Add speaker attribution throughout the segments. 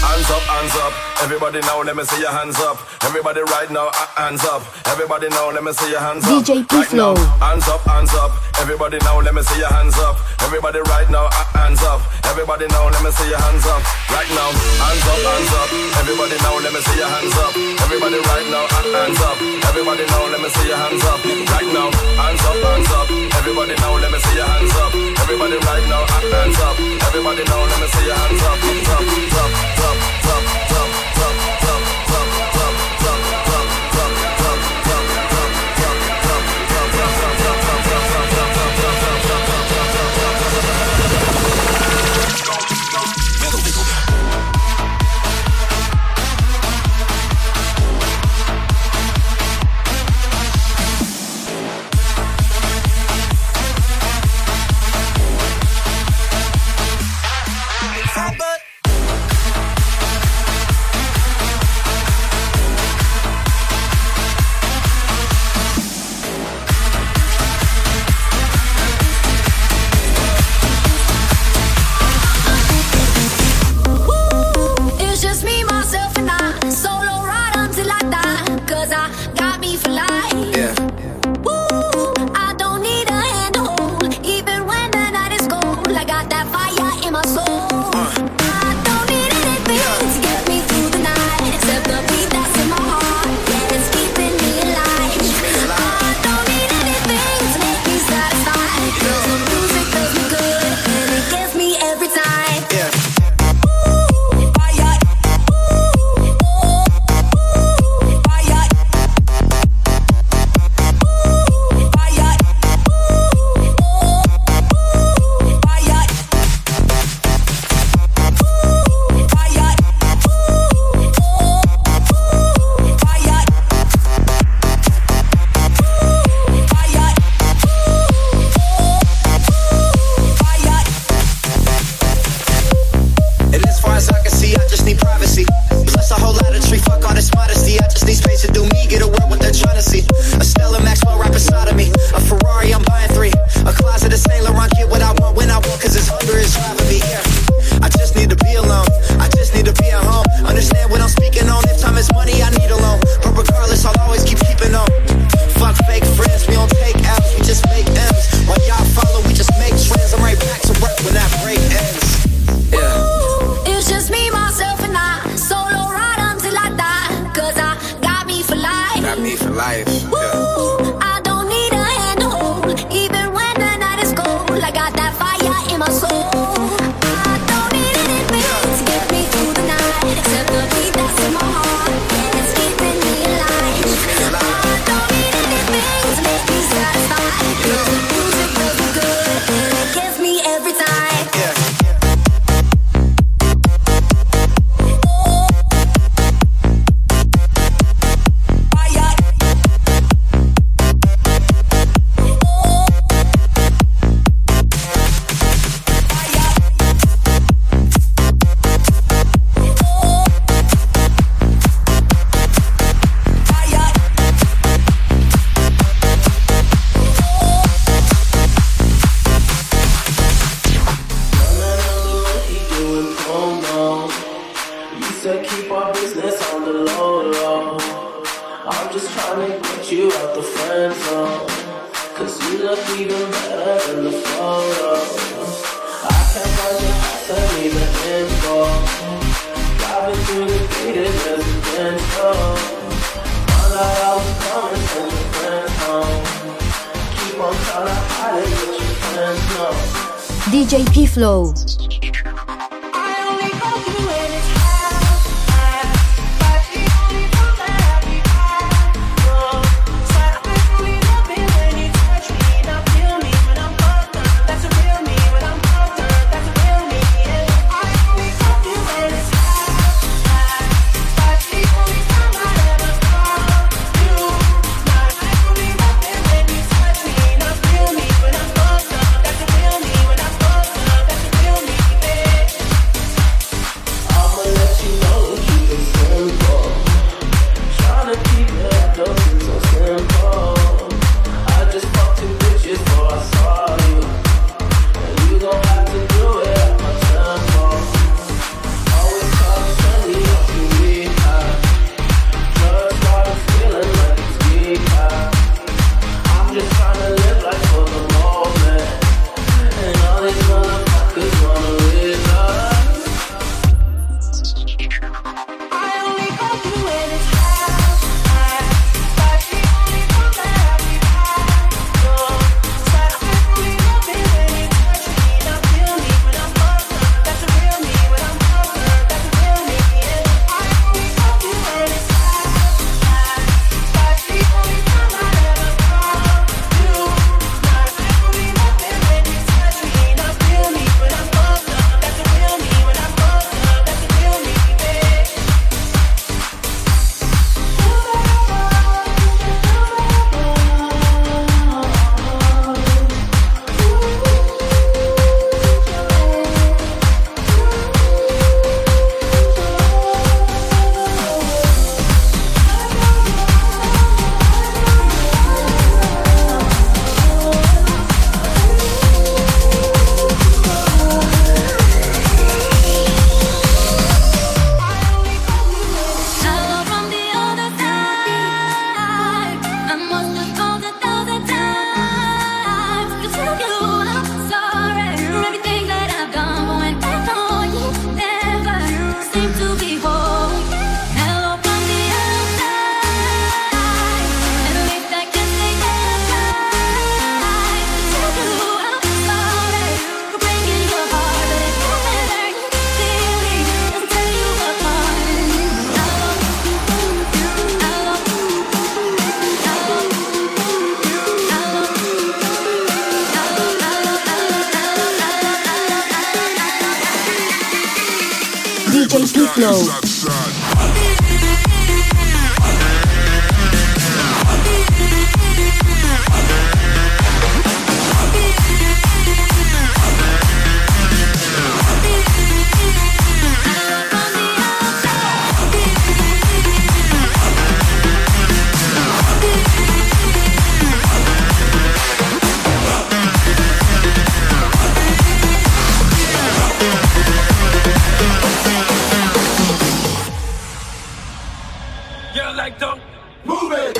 Speaker 1: hands up, hands up. Everybody now, let me see your hands up. Everybody right now, uh, hands up. Everybody now, let me see your hands up. DJ P Flow. Right hands up, hands up. Everybody now, let me see your hands up. Everybody right now, uh, hands up. Everybody now, let me see your hands up. Right now, hands up, hands up. Everybody now, let me see your hands up. Everybody right now, uh, hands up. Everybody now, let me see your hands up. Right now, hands up, hands up. Everybody now, let me see your hands up. Everybody right now, uh, hands up. Everybody now, let me see your hands up, up, up, up, up,
Speaker 2: my soul.
Speaker 1: Uh.
Speaker 3: DJ P Flow. Flow.
Speaker 4: your leg, don't move it.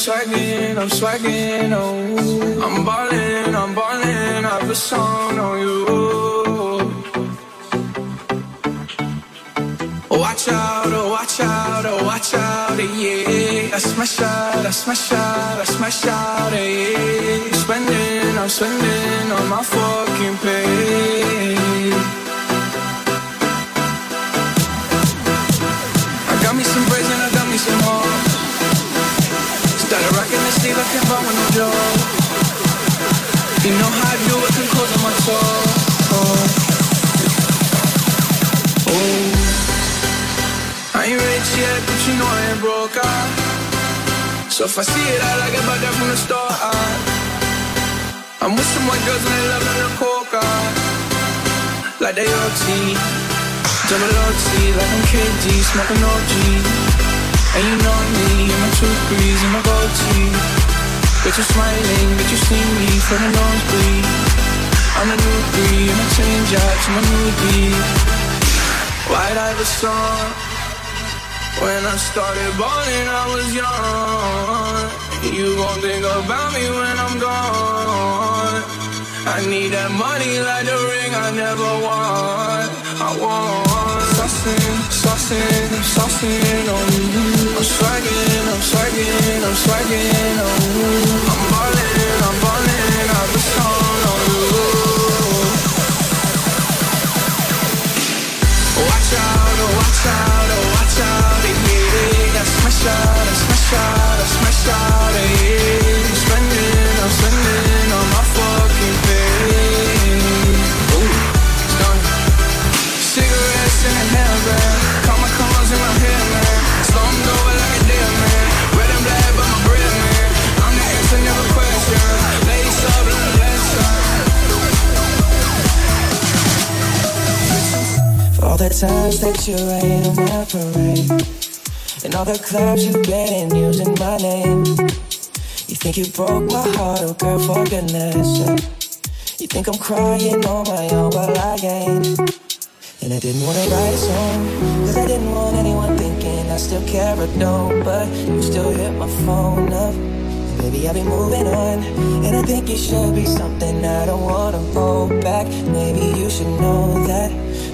Speaker 5: swaggin', I'm swaggin', oh. I'm ballin', I'm ballin', I have a song on you. Watch out, oh watch out, oh watch out, yeah. I smash out, I smash out, I smash out, yeah. You. Spendin', Spending, I'm spending on my fucking pay. I got me some brazen, I got looking for when I'm yours. You know how I do it can close on my soul. Oh. oh. I ain't rich yet, but you know I ain't broke. Ah. So if I see it, I like it about that from the start. Ah. I'm with some white girls and they love the coca. Ah. Like they OT. Double OT, like I'm KD, smoking OG. And you know me, I'm and my toothpaste, and my gold teeth. Bitch, you're smiling, but you see me from the nosebleed. I'm a new breed, a change out to my new beat. White Iverson. When I started balling, I was young. You gon' think about me when I'm gone. I need that money like the ring I never won. I want saucing, saucing, saucing on you. I'm swagging, I'm swagging, I'm swagging on you. I'm ballin', I'm ballin', I've been on you. Watch out, oh watch out, oh watch out smash out, I smash out, I smash out, yeah.
Speaker 6: The times that you rain on my parade and all the clubs you've been in using my name. You think you broke my heart, oh girl, for goodness sake. You think I'm crying on my own, but I ain't. And I didn't wanna write a song, cause I didn't want anyone thinking I still care or don't. But you still hit my phone up. And baby, I'll be moving on. And I think it should be something I don't wanna hold back. Maybe you should know that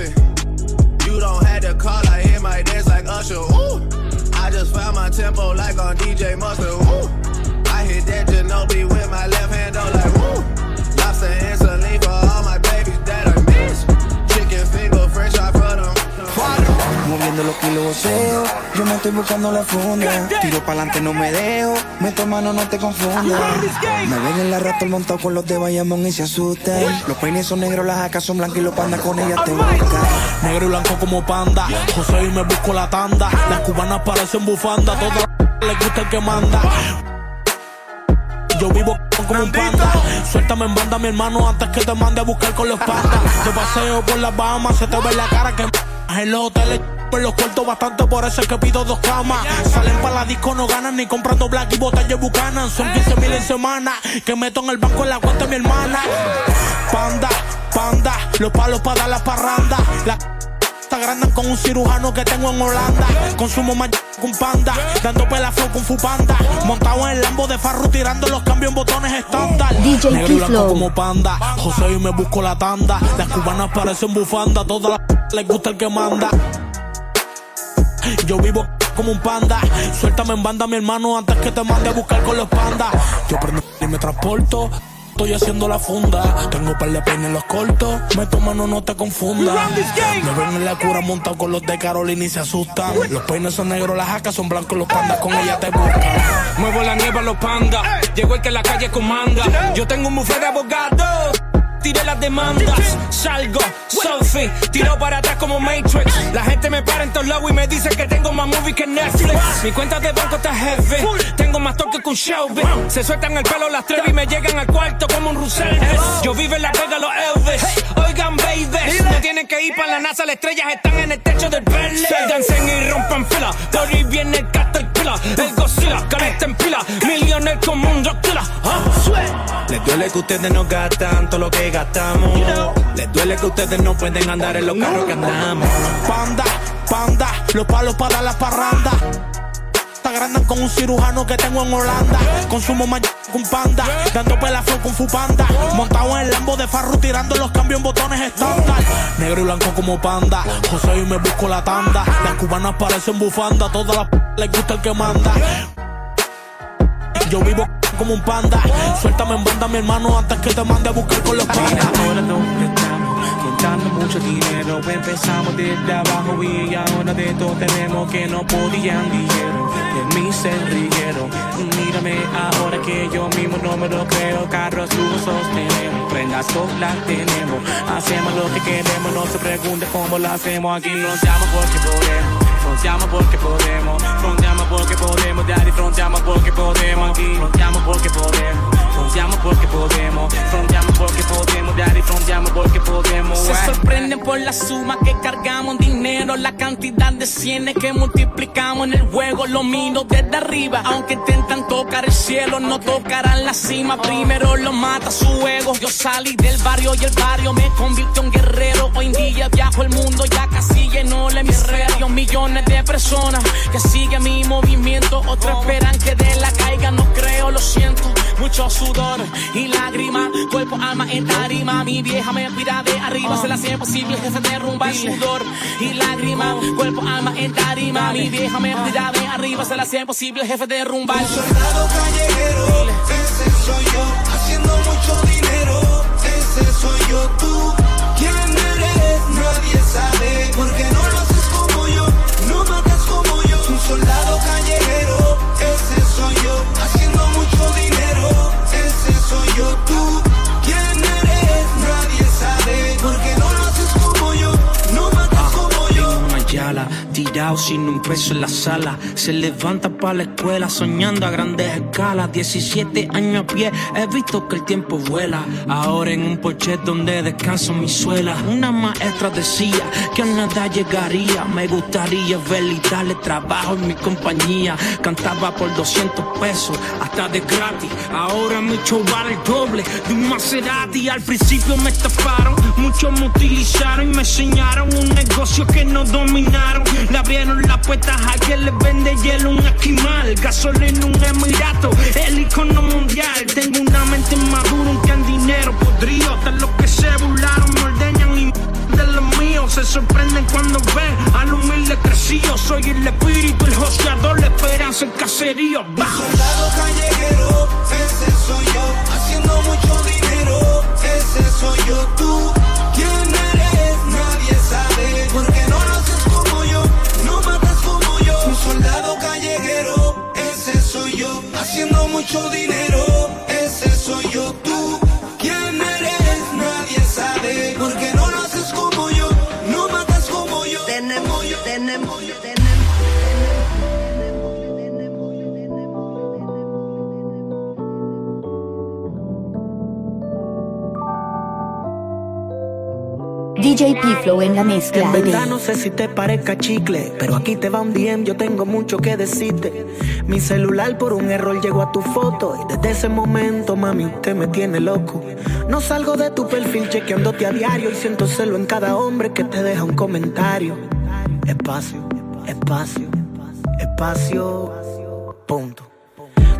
Speaker 1: nothing. You don't have to call, I hit my dance like Usher. Ooh. I just found my tempo like on DJ Mustard. Ooh. I hit that Ginobili with my left hand, though, like woo. Lobster and
Speaker 7: no te confundas. Me ven en la rato montado con los de Bayamón y se asustan. Los peines son negros, las acas son blancas y los pandas con ellas te buscan.
Speaker 8: Negro y blanco como panda. José y me busco la tanda. Las cubanas parecen bufanda. Todas les gusta el que manda. Yo vivo como un panda. Suéltame en banda, mi hermano, antes que te mande a buscar con los pandas. Te paseo por las Bahamas, se te ve la cara que en los pues los corto bastante, por eso es que pido dos camas. Salen para la disco, no ganan ni comprando black y botellas bucanan. Son 15 mil en semana, que meto en el banco en la cuenta de mi hermana. Panda, panda, los palos para dar la parranda. La agrandan con un cirujano que tengo en Holanda. Consumo más con panda, dando pelaflow con fupanda. Montado en el lambo de farro, tirando los cambios en botones estándar.
Speaker 3: DJ Negro y blanco como
Speaker 8: panda. José y me busco la tanda. Las cubanas parecen bufanda, todas las les gusta el que manda. Yo vivo como un panda. Suéltame en banda, mi hermano, antes que te mande a buscar con los pandas. Yo prendo y me transporto. Estoy haciendo la funda. Tengo par de peines en los cortos. Me toman, no, no te confundas. Me ven en la cura montado con los de Carolina y se asustan. Los peines son negros, las jacas son blancos, los pandas con ella te buscan.
Speaker 9: Muevo la nieve a los pandas. Llegó el que la calle comanda. Yo tengo un buffet de abogados tiré las demandas. Salgo, selfie, tiro para atrás como Matrix. La gente me para en todos lados y me dice que tengo más movies que Netflix. Mi cuenta de banco está heavy. Tengo más toque que un Shelby. Se sueltan el pelo las tres y me llegan al cuarto como un Russell. Yo vivo en la pega los Elvis. Oigan, baby. No tienen que ir para la NASA, las estrellas están en el techo del Bentley. Dancen y rompan fila. Por ahí viene el Caterpillar. El Godzilla, caneta en pila. Millones como un Rockilla. ¿ah? Les duele que ustedes no gastan todo lo que gastamos. Les duele que ustedes no pueden andar en los carros que andamos.
Speaker 8: Panda, panda, los palos para la parranda. Agrandan con un cirujano que tengo en Holanda. Consumo más con panda, dando pelaflow con fupanda. Montado en el lambo de farro, tirando los cambios en botones estándar. Negro y blanco como panda, José y me busco la tanda. Las cubanas parecen bufanda, todas las les gusta el que manda. Yo vivo como un panda. Suéltame en banda, mi hermano, antes que te mande a buscar con los pandas.
Speaker 10: Ahora donde estamos, contando mucho dinero. Empezamos desde abajo y ahora de todo tenemos que no podían dijeron. De mí se rieron. Mírame ahora que yo mismo no me lo creo. Carros lujosos tenemos, prendas las tenemos. Hacemos lo que queremos, no se pregunte cómo lo hacemos. Aquí nos llamo porque podemos. Fronteamos porque podemos, fronteamos porque podemos, daddy, fronteamos porque podemos aquí, fronteamos porque podemos, fronteamos porque podemos, fronteamos porque podemos, fronteamos porque podemos. Se
Speaker 11: sorprenden por la suma que cargamos dinero, la cantidad de cienes que multiplicamos en el juego, lo miro desde arriba, aunque intentan tocar el cielo, no tocarán la cima, primero lo mata su ego. Yo salí del barrio y el barrio me convirtió en guerrero, hoy en día viajo el mundo ya casi llenó mi radio, millones de personas que siguen mi movimiento. Otros esperan que de la caiga, no creo, lo siento. Mucho sudor y lágrimas, cuerpo, alma en tarima. Mi vieja me mira de arriba, se la hace posible que se derrumba el sudor y lágrimas, cuerpo, alma en tarima. Mi vieja me mira de arriba, se la hace posible jefe de derrumbar. Un
Speaker 12: soldado callejero, ese soy yo, haciendo mucho dinero, ese soy yo, tú. ¿Quién eres? Nadie sabe, porque no lo haces como yo soldado callejero, ese soy yo, haciendo mucho dinero, ese soy
Speaker 9: sin un peso en la sala. Se levanta para la escuela soñando a grandes escalas. 17 años a pie, he visto que el tiempo vuela. Ahora en un porche donde descanso mi suela. Una maestra decía que a nada llegaría. Me gustaría verle y darle trabajo en mi compañía. Cantaba por 200 pesos, hasta de gratis. Ahora mi show vale el doble de un Maserati. Al principio me estafaron, muchos me utilizaron y me enseñaron un negocio que no dominaron. Abrieron las puertas a quien les vende hielo, un esquimal, gasolina, un emirato, el icono mundial. Tengo una mente madura, un en dinero podrido. Hasta los que se burlaron me ordeñan y de los míos se sorprenden cuando ven al humilde crecido. Soy el espíritu, el joseador, la esperanza, el caserío. Bajo.
Speaker 12: Soldado callejero, ese soy yo. Haciendo mucho dinero, ese soy yo. Tú, ¿quién eres? Nadie sabe. Porque no lo mucho dinero, ese soy yo.
Speaker 3: DJ P-Flow en la mezcla. En verdad
Speaker 13: no sé si te parezca chicle, pero aquí te va un DM, yo tengo mucho que decirte. Mi celular por un error llegó a tu foto y desde ese momento, mami, usted me tiene loco. No salgo de tu perfil chequeándote a diario y siento celo en cada hombre que te deja un comentario. Espacio, espacio, espacio, punto.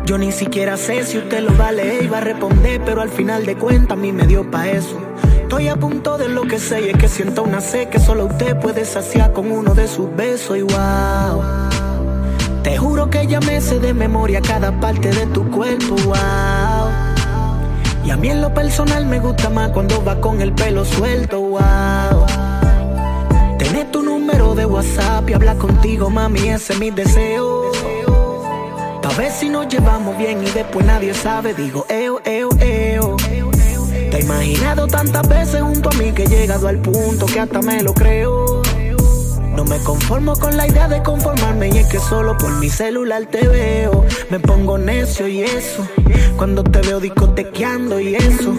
Speaker 13: Yo ni siquiera sé si usted lo va a leer y va a responder, pero al final de cuentas a mí me dio pa' eso. Estoy a punto de lo que sé y es que siento una sed que solo usted puede saciar con uno de sus besos y wow. Te juro que ya me sé de memoria cada parte de tu cuerpo, wow. Y a mí en lo personal me gusta más cuando va con el pelo suelto, wow. Tener tu número de WhatsApp y hablar contigo, mami, ese es mi deseo. Pa' ver si nos llevamos bien y después nadie sabe, digo, eo, eo, eo. Imaginado tantas veces junto a mí que he llegado al punto que hasta me lo creo. No me conformo con la idea de conformarme y es que solo por mi celular te veo. Me pongo necio y eso. Cuando te veo discotequeando y eso.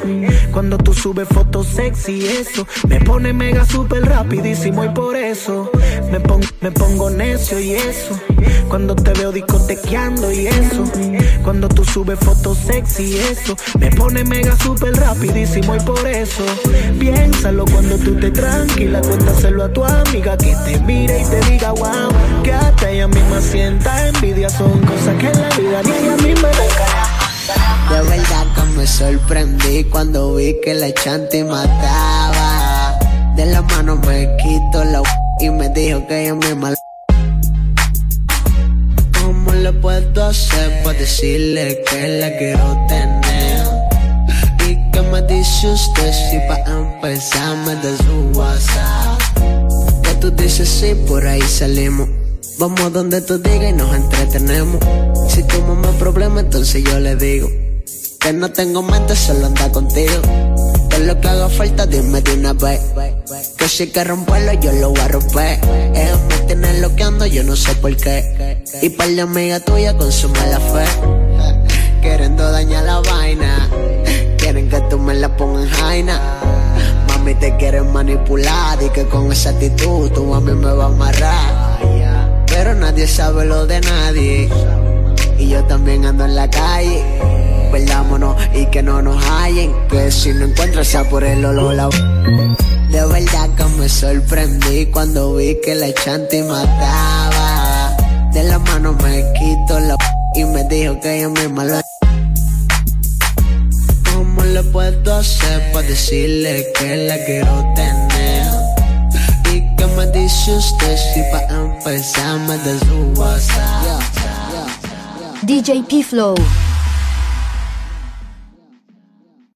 Speaker 13: Cuando tú subes fotos sexy y eso. Me pone mega super rapidísimo y por eso. Me, pon- me pongo necio y eso. Cuando te veo discotequeando y eso. Cuando tú subes fotos sexy y eso. Me pone mega super rapidísimo y por eso. Piénsalo cuando tú te tranquila. Cuéntaselo a tu amiga que te mire y te diga wow. Que hasta ella misma sienta envidia. Son cosas que en la vida ni ella misma nunca.
Speaker 14: De verdad que me sorprendí cuando vi que la chanti mataba. De la mano me quito la y me dijo que ella me mal. ¿Cómo le puedo hacer para decirle que la quiero tener? ¿Y qué me dice usted si pa' empezar me da su WhatsApp? Que tú dices sí, por ahí salimos. Vamos donde tú digas y nos entretenemos. Si tu mamá problema, entonces yo le digo que no tengo mente, solo anda contigo. Lo que haga falta, dime de una vez. Que si que romperlo, yo lo voy a romper. Ellos me tienen loqueando, yo no sé por qué. Y para la amiga tuya con su mala fe. Queriendo dañar la vaina. Quieren que tú me la pongas en jaina. Mami te quieren manipular y que con esa actitud tu mami me va a amarrar. Pero nadie sabe lo de nadie. Y yo también ando en la calle. Perdámonos y que no nos hallen. Que si no encuentras sea por el olor. De verdad que me sorprendí cuando vi que la chanti mataba. De la mano me quito la y me dijo que ella misma lo ¿Cómo le puedo hacer para decirle que la quiero tener? ¿Y qué me dice usted si para empezar me da su WhatsApp?
Speaker 3: DJ P-Flow